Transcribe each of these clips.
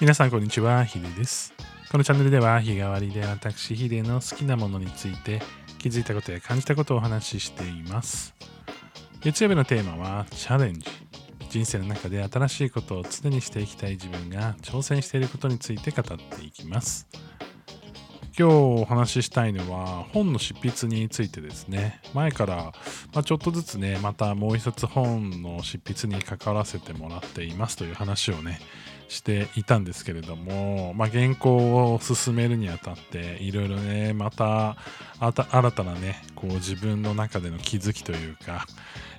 皆さんこんにちは、ヒデです。このチャンネルでは日替わりで私ヒデの好きなものについて気づいたことや感じたことをお話ししています。月曜日のテーマはチャレンジ。人生の中で新しいことを常にしていきたい自分が挑戦していることについて語っていきます。今日お話ししたいのは本の執筆についてですね前から、ま、ちょっとずつねまたもう一つ本の執筆に関わらせてもらっていますという話をねしていたんですけれども、まあ、原稿を進めるにあたっていろいろねまた新たなねこう自分の中での気づきというか、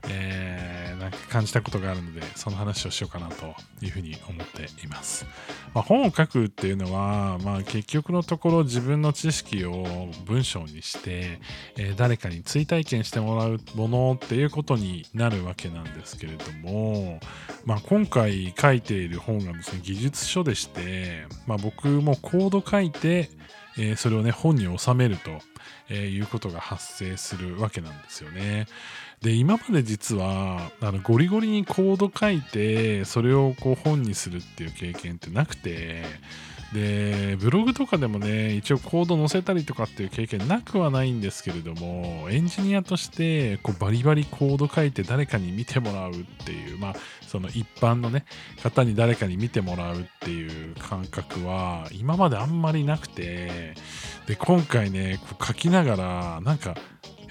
えーなんか感じたことがあるのでその話をしようかなというふうに思っています。まあ、本を書くっていうのは、まあ、結局のところ自分の知識を文章にして、えー誰かに追体験してもらうものっていうことになるわけなんですけれども、まあ、今回書いている本がですね技術書でして、まあ、僕もコード書いて、えーそれをね本に収めると、えーいうことが発生するわけなんですよね。で今まで実はあのゴリゴリにコード書いてそれをこう本にするっていう経験ってなくてでブログとかでもね一応コード載せたりとかっていう経験なくはないんですけれどもエンジニアとしてこうバリバリコード書いて誰かに見てもらうっていうまあその一般のね方に誰かに見てもらうっていう感覚は今まであんまりなくてで今回ねこう書きながらなんか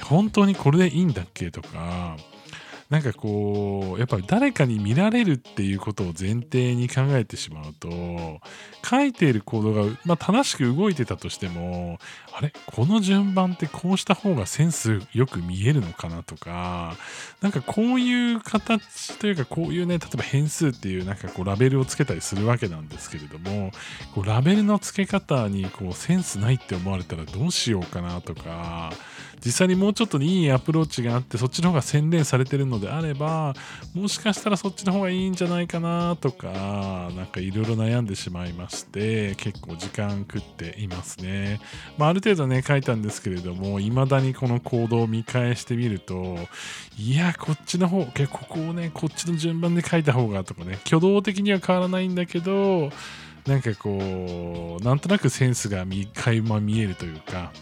本当にこれでいいんだっけとかなんかこうやっぱり誰かに見られるっていうことを前提に考えてしまうと書いているコードが、まあ、正しく動いてたとしてもあれ？この順番ってこうした方がセンスよく見えるのかなとかなんかこういう形というかこういうね例えば変数っていうなんかこうラベルをつけたりするわけなんですけれどもこうラベルの付け方にこうセンスないって思われたらどうしようかなとか実際にもうちょっといいアプローチがあってそっちの方が洗練されてるのであればもしかしたらそっちの方がいいんじゃないかなとかなんかいろいろ悩んでしまいまして結構時間食っていますね、まあ、ある程度ね書いたんですけれども未だにこのコードを見返してみるといやこっちの方ここをねこっちの順番で書いた方がとかね挙動的には変わらないんだけどなんかこうなんとなくセンスが見垣間見えるというか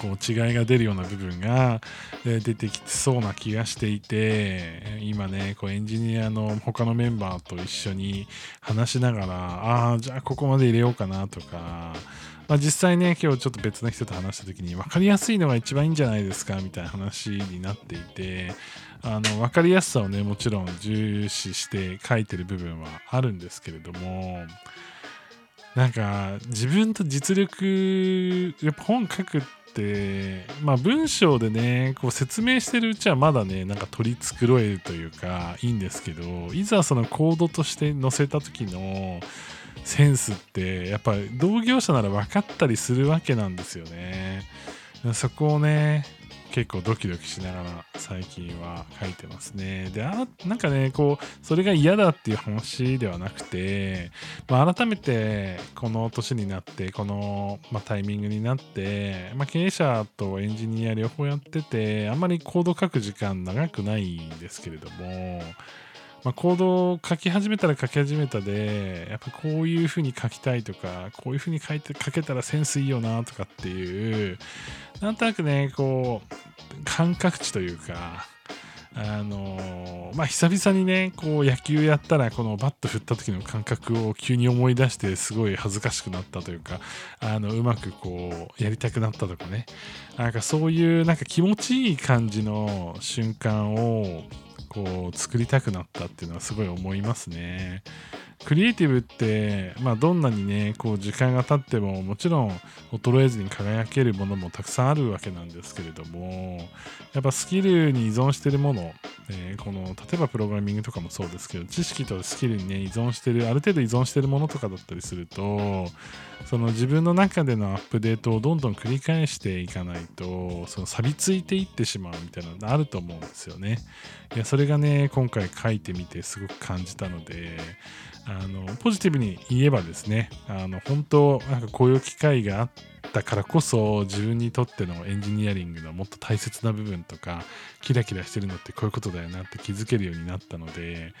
こう違いが出るような部分が出てきそうな気がしていて今ねこうエンジニアの他のメンバーと一緒に話しながらああじゃあここまで入れようかなとか、まあ、実際ね今日ちょっと別の人と話した時に分かりやすいのが一番いいんじゃないですかみたいな話になっていてあの分かりやすさをねもちろん重視して書いてる部分はあるんですけれどもなんか自分と実力やっぱ本書くってまあ文章でねこう説明してるうちはまだねなんか取り繕えるというかいいんですけどいざそのコードとして載せた時のセンスってやっぱ同業者なら分かったりするわけなんですよね。そこをね結構ドキドキしながら最近は書いてますね。で、あなんかね、こう、それが嫌だっていう話ではなくて、まあ、改めてこの年になって、この、まあ、タイミングになって、まあ、経営者とエンジニア両方やってて、あんまりコード書く時間長くないんですけれども、まあ、コードを書き始めたら書き始めたで、やっぱこういう風に書きたいとか、こういう風に書いて書けたらセンスいいよなとかっていう、なんとなくね、こう、感覚値というか、あのまあ久々にねこう野球やったらこのバット振った時の感覚を急に思い出してすごい恥ずかしくなったというかあのうまくこうやりたくなったとかね。なんかそういうなんか気持ちいい感じの瞬間をこう作りたくなったっていうのはすごい思いますね。クリエイティブって、まあ、どんなにねこう時間が経ってももちろん衰えずに輝けるものもたくさんあるわけなんですけれどもやっぱスキルに依存してるもの、えーこの例えばプログラミングとかもそうですけど知識とスキルにね依存してるある程度依存してるものとかだったりするとその自分の中でのアップデートをどんどん繰り返していかないとその錆びついていってしまうみたいなのがあると思うんですよね。いやそれがね今回書いてみてすごく感じたのであのポジティブに言えばですねあの本当なんかこういう機会があったからこそ自分にとってのエンジニアリングのもっと大切な部分とかキラキラしてるのってこういうことだよなって気づけるようになったので、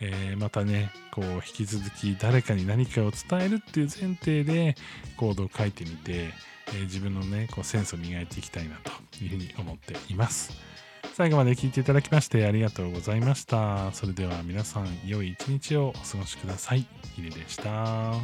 えー、またねこう引き続き誰かに何かを伝えるっていう前提でコードを書いてみて、えー、自分のねこうセンスを磨いていきたいなというふうに思っています。最後まで聞いていただきましてありがとうございました。それでは皆さん、良い一日をお過ごしください。ヒデでした。